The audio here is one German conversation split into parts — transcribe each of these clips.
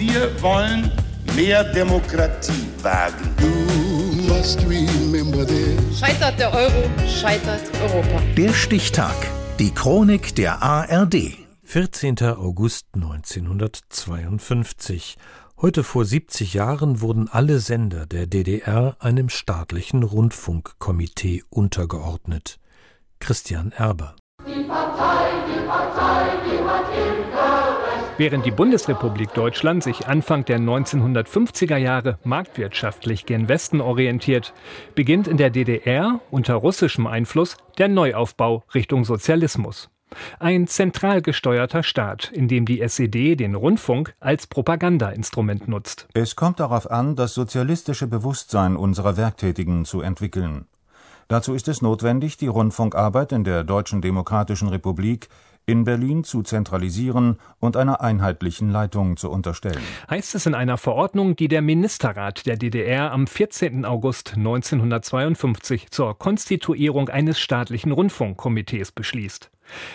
Wir wollen mehr Demokratie wagen. Scheitert der Euro, scheitert Europa. Der Stichtag. Die Chronik der ARD. 14. August 1952. Heute vor 70 Jahren wurden alle Sender der DDR einem staatlichen Rundfunkkomitee untergeordnet. Christian Erber. Die Partei, die Partei, die hat Während die Bundesrepublik Deutschland sich Anfang der 1950er Jahre marktwirtschaftlich gen Westen orientiert, beginnt in der DDR unter russischem Einfluss der Neuaufbau Richtung Sozialismus. Ein zentral gesteuerter Staat, in dem die SED den Rundfunk als Propagandainstrument nutzt. Es kommt darauf an, das sozialistische Bewusstsein unserer Werktätigen zu entwickeln. Dazu ist es notwendig, die Rundfunkarbeit in der Deutschen Demokratischen Republik in Berlin zu zentralisieren und einer einheitlichen Leitung zu unterstellen. Heißt es in einer Verordnung, die der Ministerrat der DDR am 14. August 1952 zur Konstituierung eines staatlichen Rundfunkkomitees beschließt.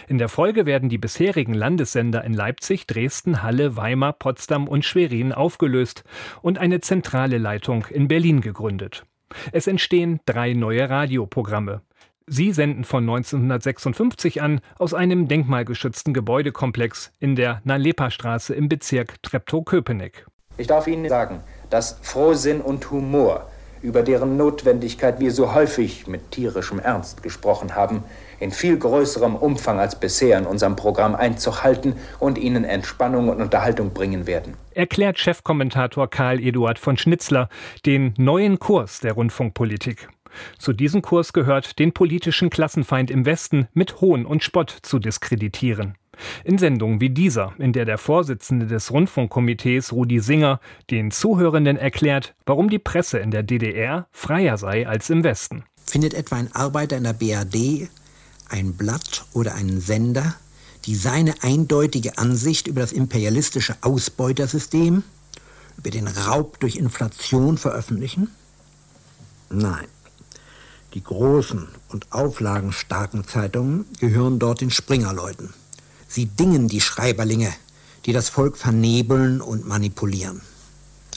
In der Folge werden die bisherigen Landessender in Leipzig, Dresden, Halle, Weimar, Potsdam und Schwerin aufgelöst und eine zentrale Leitung in Berlin gegründet. Es entstehen drei neue Radioprogramme. Sie senden von 1956 an aus einem denkmalgeschützten Gebäudekomplex in der Nalepa-Straße im Bezirk Treptow-Köpenick. Ich darf Ihnen sagen, dass Frohsinn und Humor, über deren Notwendigkeit wir so häufig mit tierischem Ernst gesprochen haben, in viel größerem Umfang als bisher in unserem Programm Einzug halten und Ihnen Entspannung und Unterhaltung bringen werden. Erklärt Chefkommentator Karl Eduard von Schnitzler den neuen Kurs der Rundfunkpolitik. Zu diesem Kurs gehört, den politischen Klassenfeind im Westen mit Hohn und Spott zu diskreditieren. In Sendungen wie dieser, in der der Vorsitzende des Rundfunkkomitees Rudi Singer den Zuhörenden erklärt, warum die Presse in der DDR freier sei als im Westen. Findet etwa ein Arbeiter in der BRD ein Blatt oder einen Sender, die seine eindeutige Ansicht über das imperialistische Ausbeutersystem, über den Raub durch Inflation veröffentlichen? Nein. Die großen und auflagenstarken Zeitungen gehören dort den Springerleuten. Sie dingen die Schreiberlinge, die das Volk vernebeln und manipulieren.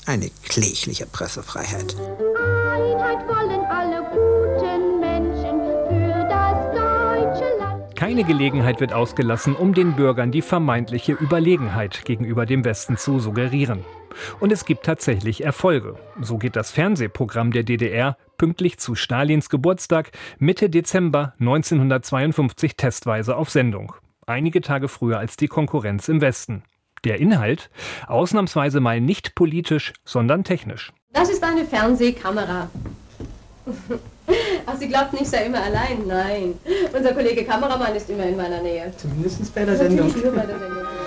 Eine klägliche Pressefreiheit. Einheit wollen alle guten Menschen für das deutsche Land. Keine Gelegenheit wird ausgelassen, um den Bürgern die vermeintliche Überlegenheit gegenüber dem Westen zu suggerieren. Und es gibt tatsächlich Erfolge. So geht das Fernsehprogramm der DDR pünktlich zu Stalins Geburtstag Mitte Dezember 1952 testweise auf Sendung. Einige Tage früher als die Konkurrenz im Westen. Der Inhalt ausnahmsweise mal nicht politisch, sondern technisch. Das ist eine Fernsehkamera. Ach, Sie glaubt nicht, sei immer allein. Nein. Unser Kollege Kameramann ist immer in meiner Nähe. Zumindest bei der Sendung. Natürlich nur bei der Sendung.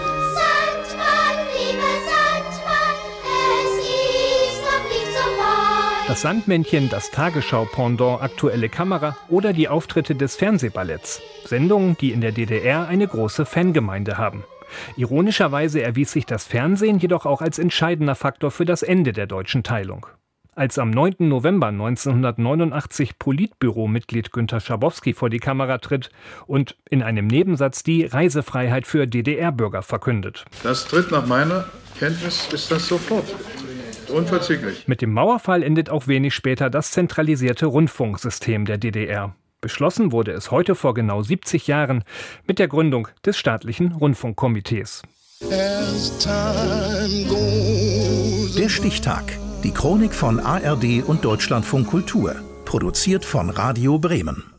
Das Sandmännchen, das Tagesschau-Pendant Aktuelle Kamera oder die Auftritte des Fernsehballetts. Sendungen, die in der DDR eine große Fangemeinde haben. Ironischerweise erwies sich das Fernsehen jedoch auch als entscheidender Faktor für das Ende der deutschen Teilung. Als am 9. November 1989 Politbüro-Mitglied Günter Schabowski vor die Kamera tritt und in einem Nebensatz die Reisefreiheit für DDR-Bürger verkündet. Das tritt nach meiner Kenntnis ist das sofort. Unverzüglich. Mit dem Mauerfall endet auch wenig später das zentralisierte Rundfunksystem der DDR. Beschlossen wurde es heute vor genau 70 Jahren mit der Gründung des staatlichen Rundfunkkomitees. Der Stichtag. Die Chronik von ARD und Deutschlandfunk Kultur. Produziert von Radio Bremen.